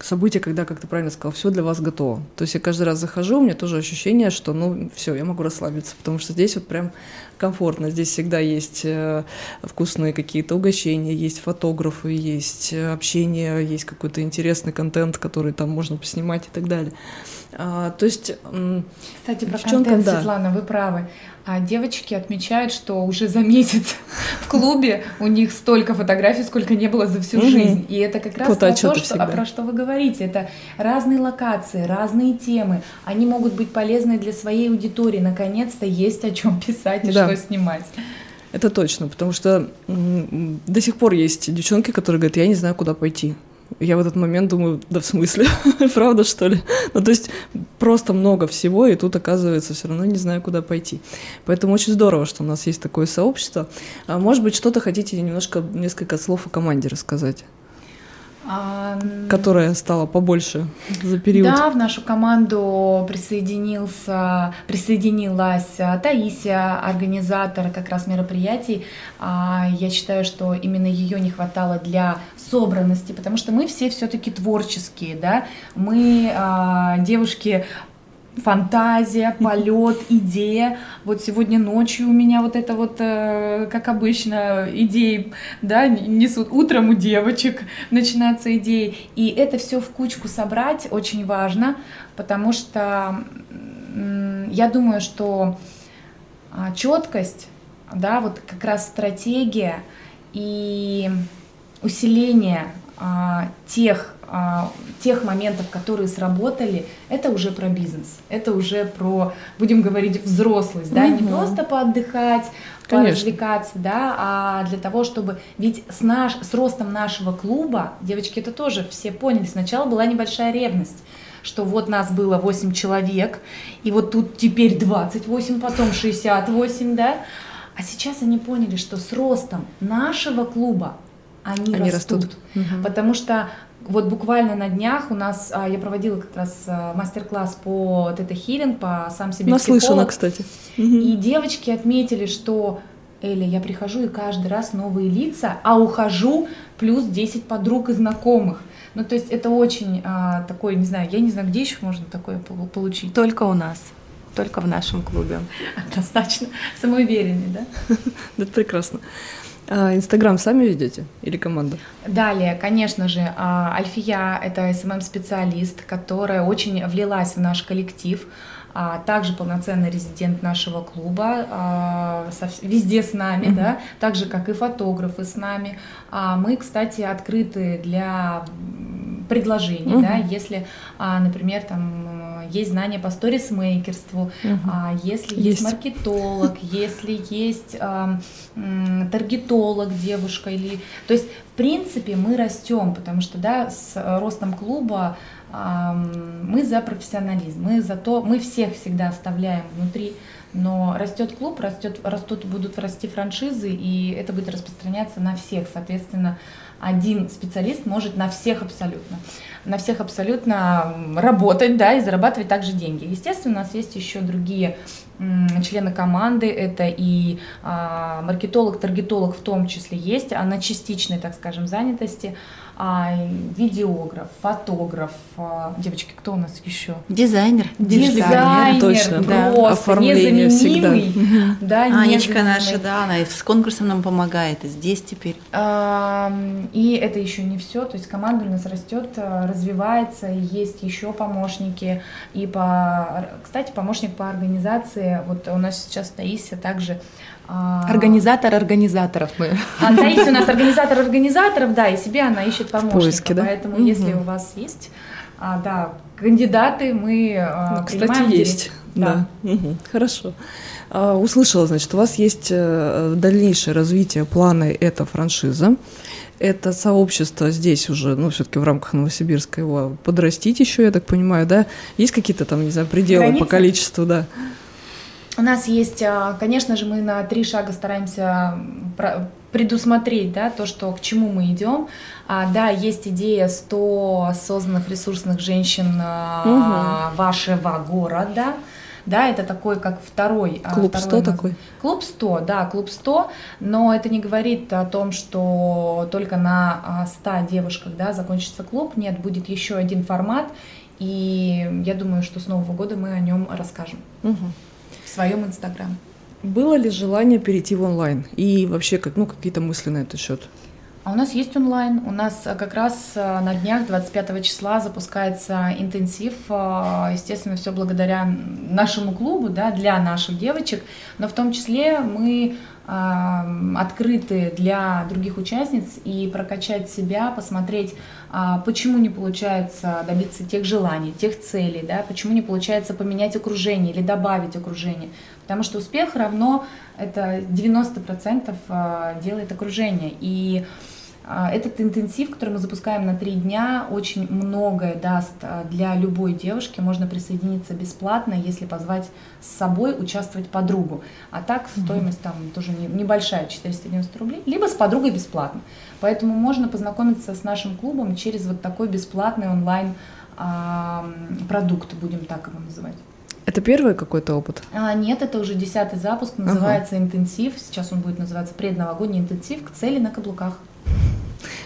событие, когда, как ты правильно сказал, все для вас готово. То есть я каждый раз захожу, у меня тоже ощущение, что ну все, я могу расслабиться, потому что здесь вот прям комфортно. Здесь всегда есть э, вкусные какие-то угощения, есть фотографы, есть общение, есть какой-то интересный контент, который там можно поснимать и так далее. А, то есть, кстати, про контент, да. Светлана, вы правы. А девочки отмечают, что уже за месяц в клубе у них столько фотографий, сколько не было за всю угу. жизнь. И это как раз про то, что, а про что вы говорите. Это разные локации, разные темы. Они могут быть полезны для своей аудитории. Наконец-то есть о чем писать и да. что снимать. Это точно, потому что до сих пор есть девчонки, которые говорят, я не знаю, куда пойти. Я в этот момент думаю, да в смысле, правда что ли? Ну то есть просто много всего, и тут оказывается все равно не знаю, куда пойти. Поэтому очень здорово, что у нас есть такое сообщество. А может быть, что-то хотите немножко, несколько слов о команде рассказать? А, которая стала побольше за период. Да, в нашу команду присоединился, присоединилась Таисия, организатор как раз мероприятий. А, я считаю, что именно ее не хватало для собранности, потому что мы все все-таки творческие, да, мы а, девушки фантазия, полет, идея. Вот сегодня ночью у меня вот это вот, э, как обычно, идеи, да, несут утром у девочек начинаются идеи. И это все в кучку собрать очень важно, потому что я думаю, что а, четкость, да, вот как раз стратегия и усиление а, тех тех моментов, которые сработали, это уже про бизнес, это уже про, будем говорить, взрослость, да, угу. не просто поотдыхать, Конечно. поразвлекаться, да, а для того, чтобы, ведь с, наш, с ростом нашего клуба, девочки это тоже все поняли, сначала была небольшая ревность, что вот нас было 8 человек, и вот тут теперь 28, потом 68, да, а сейчас они поняли, что с ростом нашего клуба они, они растут. растут. Угу. Потому что вот буквально на днях у нас, а, я проводила как раз а, мастер-класс по тета-хилинг, по сам себе Наслышана, кстати. И девочки отметили, что Эля, я прихожу и каждый раз новые лица, а ухожу плюс 10 подруг и знакомых. Ну, то есть это очень а, такой, не знаю, я не знаю, где еще можно такое получить. Только у нас. Только в нашем клубе. Однозначно. Самоуверенный, да? Это прекрасно. А Инстаграм сами ведете или команда? Далее, конечно же, а, Альфия — это СММ-специалист, которая очень влилась в наш коллектив, а также полноценный резидент нашего клуба, а, везде с нами, mm-hmm. да, так же, как и фотографы с нами. А мы, кстати, открыты для предложений, mm-hmm. да, если, а, например, там есть знания по сторисмейкерству, mm-hmm. а, если есть. есть маркетолог, если есть а, таргетолог, девушка или, то есть в принципе мы растем, потому что да, с ростом клуба мы за профессионализм, мы за то, мы всех всегда оставляем внутри, но растет клуб, растет, растут, будут расти франшизы, и это будет распространяться на всех. Соответственно, один специалист может на всех абсолютно, на всех абсолютно работать, да, и зарабатывать также деньги. Естественно, у нас есть еще другие члены команды, это и а, маркетолог, таргетолог в том числе есть, а на частичной, так скажем, занятости а, видеограф, фотограф, а, девочки, кто у нас еще? Дизайнер. Дизайнер, точно, да. просто незаменимый. Всегда. Да, Анечка наша, да, она с конкурсом нам помогает, и здесь теперь. А, и это еще не все, то есть команда у нас растет, развивается, есть еще помощники, и по, кстати, помощник по организации, вот у нас сейчас Таисия также а, организатор организаторов мы. А Таисия у нас организатор организаторов, да, и себе она ищет помощника. Поиски, да? Поэтому угу. если у вас есть, а, да, кандидаты, мы а, ну, Кстати, есть. Да. да. Угу. Хорошо. А, услышала, значит, у вас есть э, дальнейшее развитие плана это франшиза. Это сообщество здесь уже, ну, все-таки в рамках Новосибирска его подрастить еще, я так понимаю, да? Есть какие-то там, не знаю, пределы Границы? по количеству, да? У нас есть, а, конечно же, мы на три шага стараемся предусмотреть, да, то, что к чему мы идем. А, да, есть идея 100 осознанных ресурсных женщин угу. вашего города. Да, это такой, как второй... А, клуб второй 100 наз... такой? Клуб 100, да, клуб 100, но это не говорит о том, что только на 100 девушках, да, закончится клуб. Нет, будет еще один формат, и я думаю, что с Нового года мы о нем расскажем угу. в своем инстаграме. Было ли желание перейти в онлайн? И вообще, как, ну, какие-то мысли на этот счет? А у нас есть онлайн. У нас э, как раз э, на днях 25 числа запускается интенсив. Э, естественно, все благодаря нашему клубу, да, для наших девочек. Но в том числе мы открыты для других участниц и прокачать себя, посмотреть, а, почему не получается добиться тех желаний, тех целей, да, почему не получается поменять окружение или добавить окружение. Потому что успех равно это 90% а, делает окружение. И этот интенсив, который мы запускаем на три дня, очень многое даст а, для любой девушки. Можно присоединиться бесплатно, если позвать с собой участвовать подругу. А так стоимость там тоже небольшая, 490 рублей, либо с подругой бесплатно. Поэтому можно познакомиться с нашим клубом через вот такой бесплатный онлайн продукт, будем так его называть. Это первый какой-то опыт? А, нет, это уже десятый запуск, называется ага. интенсив. Сейчас он будет называться предновогодний интенсив к цели на каблуках.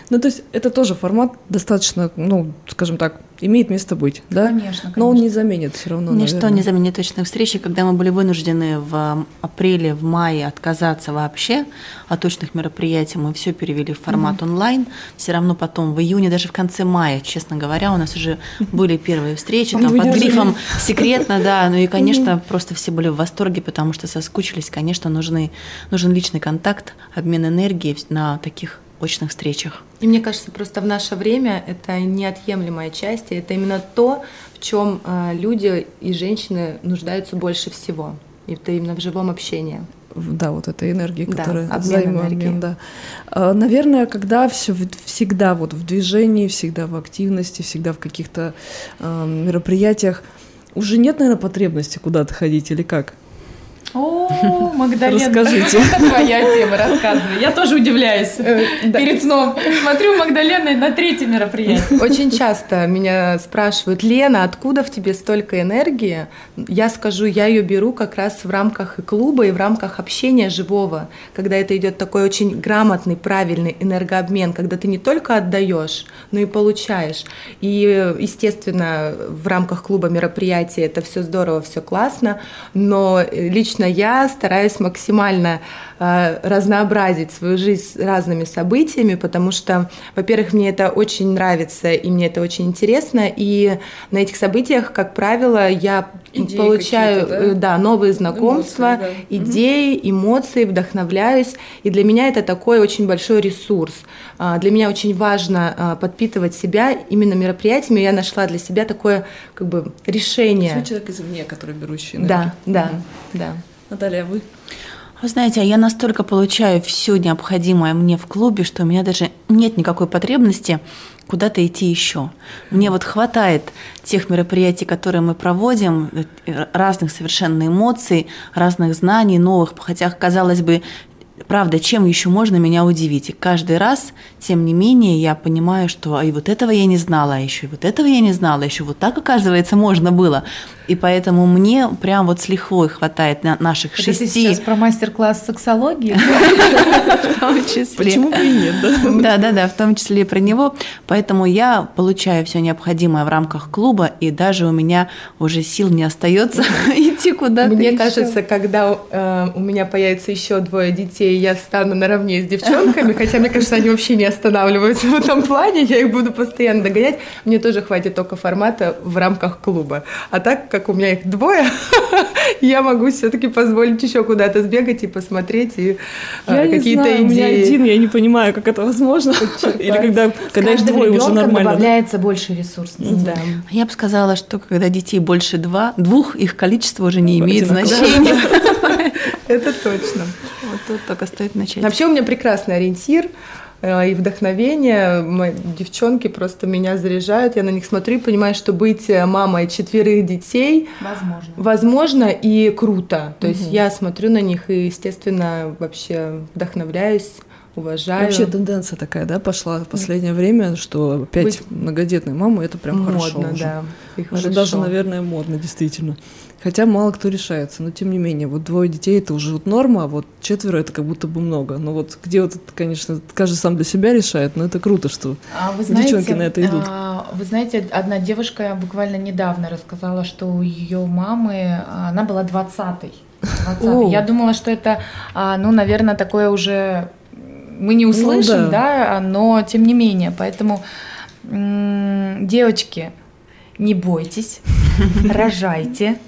Ну, то есть это тоже формат достаточно, ну, скажем так, имеет место быть, да? Конечно, конечно. Но он не заменит все равно, Ничто наверное. не заменит точной встречи. Когда мы были вынуждены в апреле, в мае отказаться вообще от точных мероприятий, мы все перевели в формат угу. онлайн. Все равно потом в июне, даже в конце мая, честно говоря, у нас уже были первые встречи, там под грифом секретно, да. Ну и, конечно, просто все были в восторге, потому что соскучились. Конечно, нужны, нужен личный контакт, обмен энергией на таких очных встречах. И мне кажется, просто в наше время это неотъемлемая часть, и это именно то, в чем э, люди и женщины нуждаются больше всего. И это именно в живом общении. Да, вот этой энергии, которая да, взаимообмен, да. А, наверное, когда все всегда вот в движении, всегда в активности, всегда в каких-то э, мероприятиях, уже нет, наверное, потребности куда-то ходить или как? О, Магдалена. Расскажите. Это твоя тема, рассказывай. Я тоже удивляюсь. Э, Перед сном смотрю Магдалена на третье мероприятие. Очень часто меня спрашивают, Лена, откуда в тебе столько энергии? Я скажу, я ее беру как раз в рамках и клуба, и в рамках общения живого, когда это идет такой очень грамотный, правильный энергообмен, когда ты не только отдаешь, но и получаешь. И, естественно, в рамках клуба мероприятия это все здорово, все классно, но лично я стараюсь максимально э, разнообразить свою жизнь разными событиями, потому что, во-первых, мне это очень нравится и мне это очень интересно, и на этих событиях, как правило, я идеи получаю да? Э, да, новые знакомства, эмоции, да. идеи, эмоции, вдохновляюсь, и для меня это такой очень большой ресурс. А, для меня очень важно а, подпитывать себя именно мероприятиями. Я нашла для себя такое как бы решение. Свой человек извне, который берущий энергию. Да, да, да. Наталья, вы? Вы знаете, я настолько получаю все необходимое мне в клубе, что у меня даже нет никакой потребности куда-то идти еще. Мне вот хватает тех мероприятий, которые мы проводим, э, разных совершенно эмоций, разных знаний, новых, хотя, казалось бы, правда, чем еще можно меня удивить? И каждый раз, тем не менее, я понимаю, что а и вот этого я не знала, а еще и вот этого я не знала, еще вот так, оказывается, можно было. И поэтому мне прям вот с лихвой хватает на наших Это шести... ты сейчас про мастер-класс сексологии? В том числе. Почему бы и нет, да? Да, да, да, в том числе и про него. Поэтому я получаю все необходимое в рамках клуба, и даже у меня уже сил не остается идти куда-то Мне кажется, когда э, у меня появится еще двое детей, я стану наравне с девчонками, хотя мне кажется, они вообще не останавливаются в этом плане, я их буду постоянно догонять. Мне тоже хватит только формата в рамках клуба. А так, как у меня их двое, я могу все-таки позволить еще куда-то сбегать и посмотреть и а, какие-то идеи. У меня один, я не понимаю, как это возможно. Или когда, когда их двое уже нормально. добавляется больше ресурсов. Да. Я бы сказала, что когда детей больше два, двух, их количество уже не имеет значения. Это точно. Вот тут только стоит начать. Вообще у меня прекрасный ориентир – э, и вдохновение. Мои девчонки просто меня заряжают. Я на них смотрю и понимаю, что быть мамой четверых детей возможно, возможно и круто. То есть я смотрю на них и, естественно, вообще вдохновляюсь уважаю. Вообще тенденция такая, да, пошла в последнее время, что опять Быть... многодетная мама это прям модно, хорошо уже. да. И уже даже, наверное, модно, действительно. Хотя мало кто решается, но тем не менее, вот двое детей это уже вот норма, а вот четверо это как будто бы много. Но вот где вот это, конечно, каждый сам для себя решает, но это круто, что а вы знаете, девчонки на это идут. А, вы знаете, одна девушка буквально недавно рассказала, что у ее мамы она была двадцатой. Я думала, что это, а, ну, наверное, такое уже мы не услышим, ну, да. да, но тем не менее, поэтому девочки, не бойтесь, рожайте.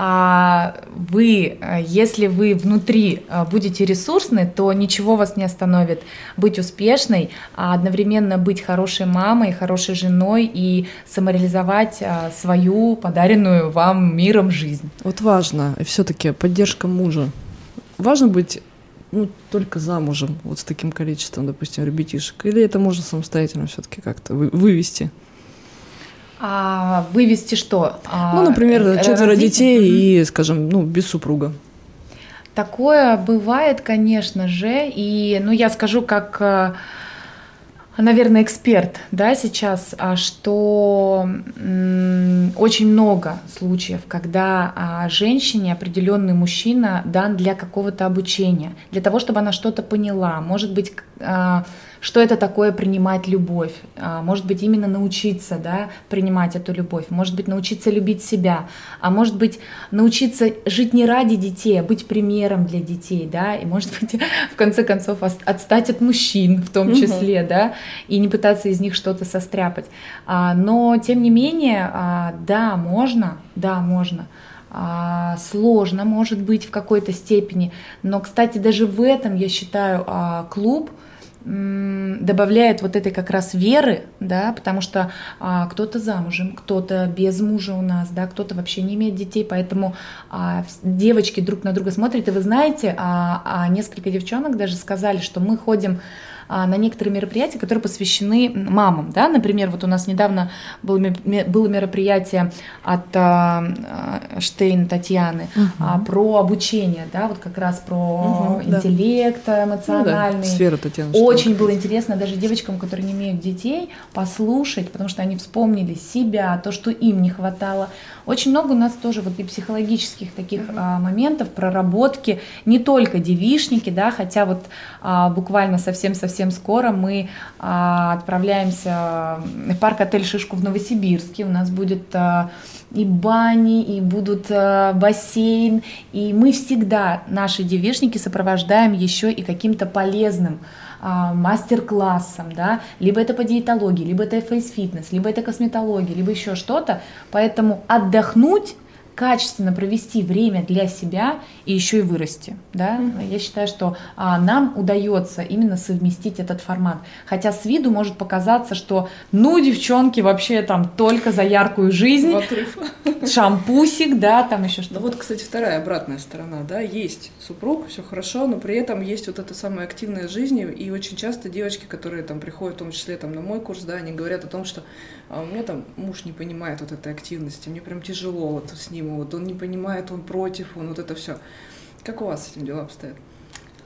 А вы, если вы внутри а, будете ресурсны, то ничего вас не остановит быть успешной, а одновременно быть хорошей мамой, хорошей женой и самореализовать а, свою подаренную вам миром жизнь. Вот важно, все-таки поддержка мужа. Важно быть ну, только замужем, вот с таким количеством, допустим, ребятишек? Или это можно самостоятельно все-таки как-то вывести? А, вывести что? А, ну, например, четверо детей и, скажем, ну, без супруга. Такое бывает, конечно же, и, ну, я скажу, как э, наверное, эксперт, да, сейчас, а, что очень много случаев, когда а, женщине определенный мужчина дан для какого-то обучения, для того, чтобы она что-то поняла, может быть, а, что это такое принимать любовь, а, может быть, именно научиться да, принимать эту любовь, может быть, научиться любить себя, а может быть, научиться жить не ради детей, а быть примером для детей, да, и, может быть, в конце концов, отстать от мужчин в том числе, угу. да, и не пытаться из них что-то состряпать. А, но, тем не менее, а, да, можно, да, можно, сложно, может быть, в какой-то степени. Но, кстати, даже в этом, я считаю, клуб добавляет вот этой как раз веры, да, потому что а, кто-то замужем, кто-то без мужа у нас, да, кто-то вообще не имеет детей, поэтому а, девочки друг на друга смотрят, и вы знаете, а, а несколько девчонок даже сказали, что мы ходим на некоторые мероприятия, которые посвящены мамам. Да? Например, вот у нас недавно было, было мероприятие от а, а, Штейн Татьяны угу. про обучение, да, вот как раз про угу, интеллект да. эмоциональный. Ну, да, сфера Татьяны. Очень было интересно даже девочкам, которые не имеют детей, послушать, потому что они вспомнили себя, то, что им не хватало. Очень много у нас тоже вот и психологических таких угу. а, моментов, проработки, не только девишники, да, хотя вот а, буквально совсем-совсем совсем скоро мы а, отправляемся в парк-отель «Шишку» в Новосибирске. У нас будет а, и бани, и будут а, бассейн. И мы всегда, наши девишники, сопровождаем еще и каким-то полезным мастер-классом, да, либо это по диетологии, либо это фейс-фитнес, либо это косметология, либо еще что-то. Поэтому отдохнуть качественно провести время для себя и еще и вырасти. Да? Mm-hmm. Я считаю, что а, нам удается именно совместить этот формат. Хотя с виду может показаться, что ну, девчонки, вообще там только за яркую жизнь. Шампусик, да, там еще что-то. Ну вот, кстати, вторая обратная сторона, да, есть супруг, все хорошо, но при этом есть вот эта самая активная жизнь, и очень часто девочки, которые там приходят, в том числе там на мой курс, да, они говорят о том, что а у меня там муж не понимает вот этой активности, мне прям тяжело вот с ним, вот он не понимает, он против, он вот это все. Как у вас с этим дела обстоят?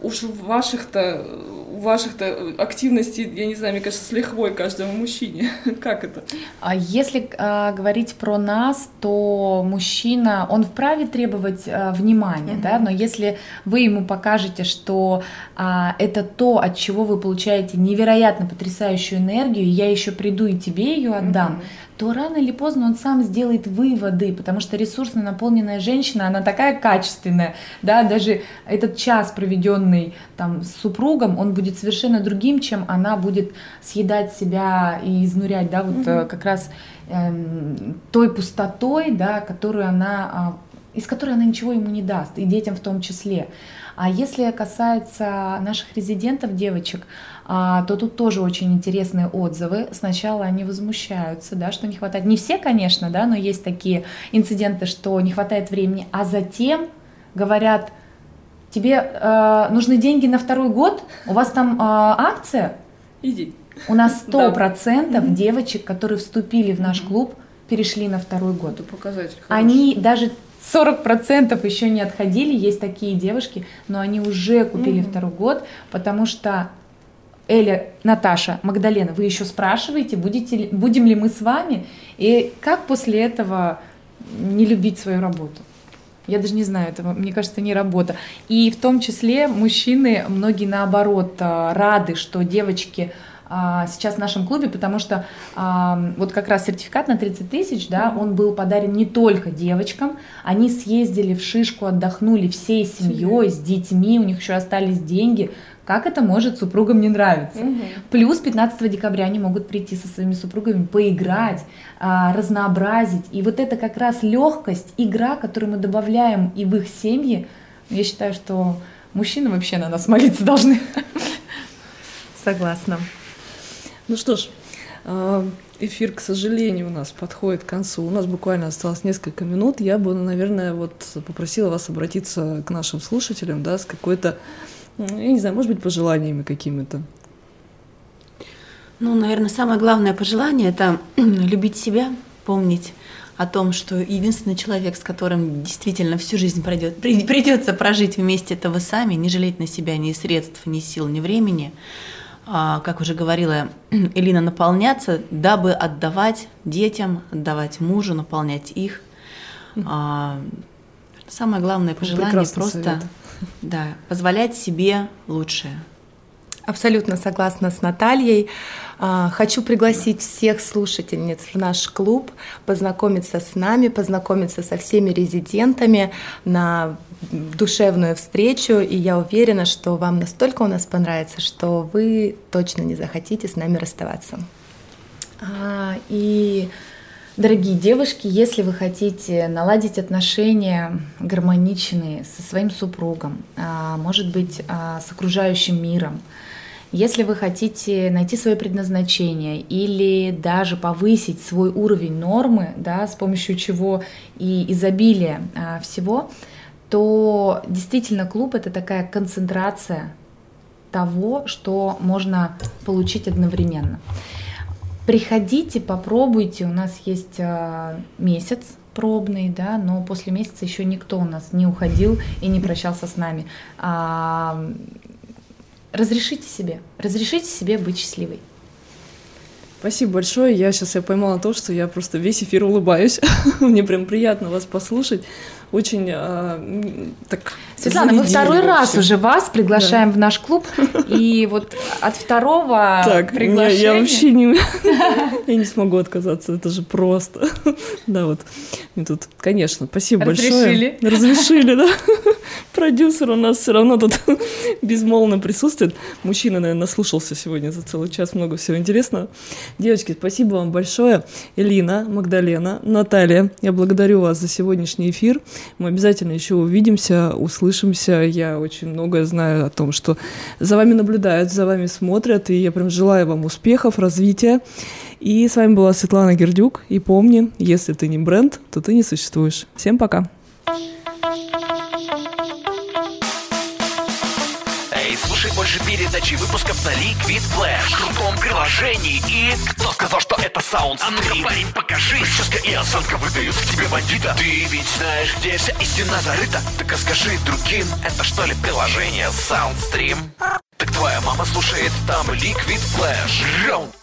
уж в ваших-то, в ваших-то активности, я не знаю, мне кажется, с лихвой каждому мужчине. как это? А если а, говорить про нас, то мужчина, он вправе требовать а, внимания, mm-hmm. да, но если вы ему покажете, что а, это то, от чего вы получаете невероятно потрясающую энергию, я еще приду и тебе ее отдам, mm-hmm то рано или поздно он сам сделает выводы, потому что ресурсно наполненная женщина, она такая качественная, да, даже этот час, проведенный там с супругом, он будет совершенно другим, чем она будет съедать себя и изнурять, да, вот угу. как раз э, той пустотой, да, которую она, э, из которой она ничего ему не даст, и детям в том числе. А если касается наших резидентов, девочек, а, то тут тоже очень интересные отзывы. Сначала они возмущаются, да, что не хватает. Не все, конечно, да, но есть такие инциденты, что не хватает времени, а затем говорят, тебе э, нужны деньги на второй год, у вас там э, акция, Иди. У нас сто процентов девочек, которые вступили в наш клуб, перешли на второй год. Это показатель. Они даже 40% еще не отходили, есть такие девушки, но они уже купили Мгм. второй год, потому что Эля, Наташа, Магдалена, вы еще спрашиваете, будете, ли- будем ли мы с вами, и как после этого не любить свою работу? Я даже не знаю, это, мне кажется, не работа. И в том числе мужчины, многие наоборот, а, рады, что девочки а, сейчас в нашем клубе, потому что а, вот как раз сертификат на 30 тысяч, да, он был подарен не только девочкам, они съездили в Шишку, отдохнули всей семьей, с детьми, у них еще остались деньги. Как это может супругам не нравиться? Плюс 15 декабря они могут прийти со своими супругами, поиграть, а, разнообразить. И вот это как раз легкость, игра, которую мы добавляем и в их семьи. Я считаю, что мужчины вообще на нас молиться должны. Согласна. Ну что ж, э, эфир, к сожалению, у нас подходит к концу. У нас буквально осталось несколько минут. Я бы, наверное, вот попросила вас обратиться к нашим слушателям, да, с какой-то, я не знаю, может быть, пожеланиями какими-то. Ну, наверное, самое главное пожелание – это любить себя, помнить о том, что единственный человек, с которым действительно всю жизнь пройдет, при- придется прожить вместе, это вы сами, не жалеть на себя ни средств, ни сил, ни времени. А, как уже говорила Элина, наполняться, дабы отдавать детям, отдавать мужу, наполнять их. А, самое главное пожелание прекрасный просто совет. Да, позволять себе лучшее. Абсолютно согласна с Натальей. А, Хочу пригласить всех слушательниц в наш клуб, познакомиться с нами, познакомиться со всеми резидентами на душевную встречу. И я уверена, что вам настолько у нас понравится, что вы точно не захотите с нами расставаться. А, И, дорогие девушки, если вы хотите наладить отношения гармоничные со своим супругом, а, может быть, а, с окружающим миром, если вы хотите найти свое предназначение или даже повысить свой уровень нормы, да, с помощью чего и изобилия а, всего, то действительно клуб это такая концентрация того, что можно получить одновременно. Приходите, попробуйте. У нас есть э, месяц пробный, да, но после месяца еще никто у нас не уходил и не прощался с нами. А, разрешите себе, разрешите себе быть счастливой. Спасибо большое. Я сейчас я поймала то, что я просто весь эфир улыбаюсь. Мне прям приятно вас послушать. Очень м, так. Светлана, мы второй раз вообще. уже вас приглашаем в наш клуб, и вот от второго Так, приглашения... я вообще не, я не смогу отказаться, это же просто. Да, вот. И тут, конечно, спасибо Разрешили. большое. Разрешили, да. Продюсер у нас все равно тут безмолвно присутствует. Мужчина, наверное, наслушался сегодня за целый час много всего интересного. Девочки, спасибо вам большое. Элина, Магдалена, Наталья, я благодарю вас за сегодняшний эфир. Мы обязательно еще увидимся, услышимся. Я очень многое знаю о том, что за вами наблюдают, за вами смотрят, и я прям желаю вам успехов, развития. И с вами была Светлана Гердюк. И помни, если ты не бренд, то ты не существуешь. Всем пока. Эй, слушай больше передачи выпусков на Liquid Flash. В крутом приложении и... Кто сказал, что это саунд А ну-ка, парень, покажи. Прическа и осанка выдают в тебе бандита. Ты ведь знаешь, где вся истина зарыта. Так скажи другим, это что ли приложение Soundstream? Так твоя мама слушает там Liquid Flash. Раунд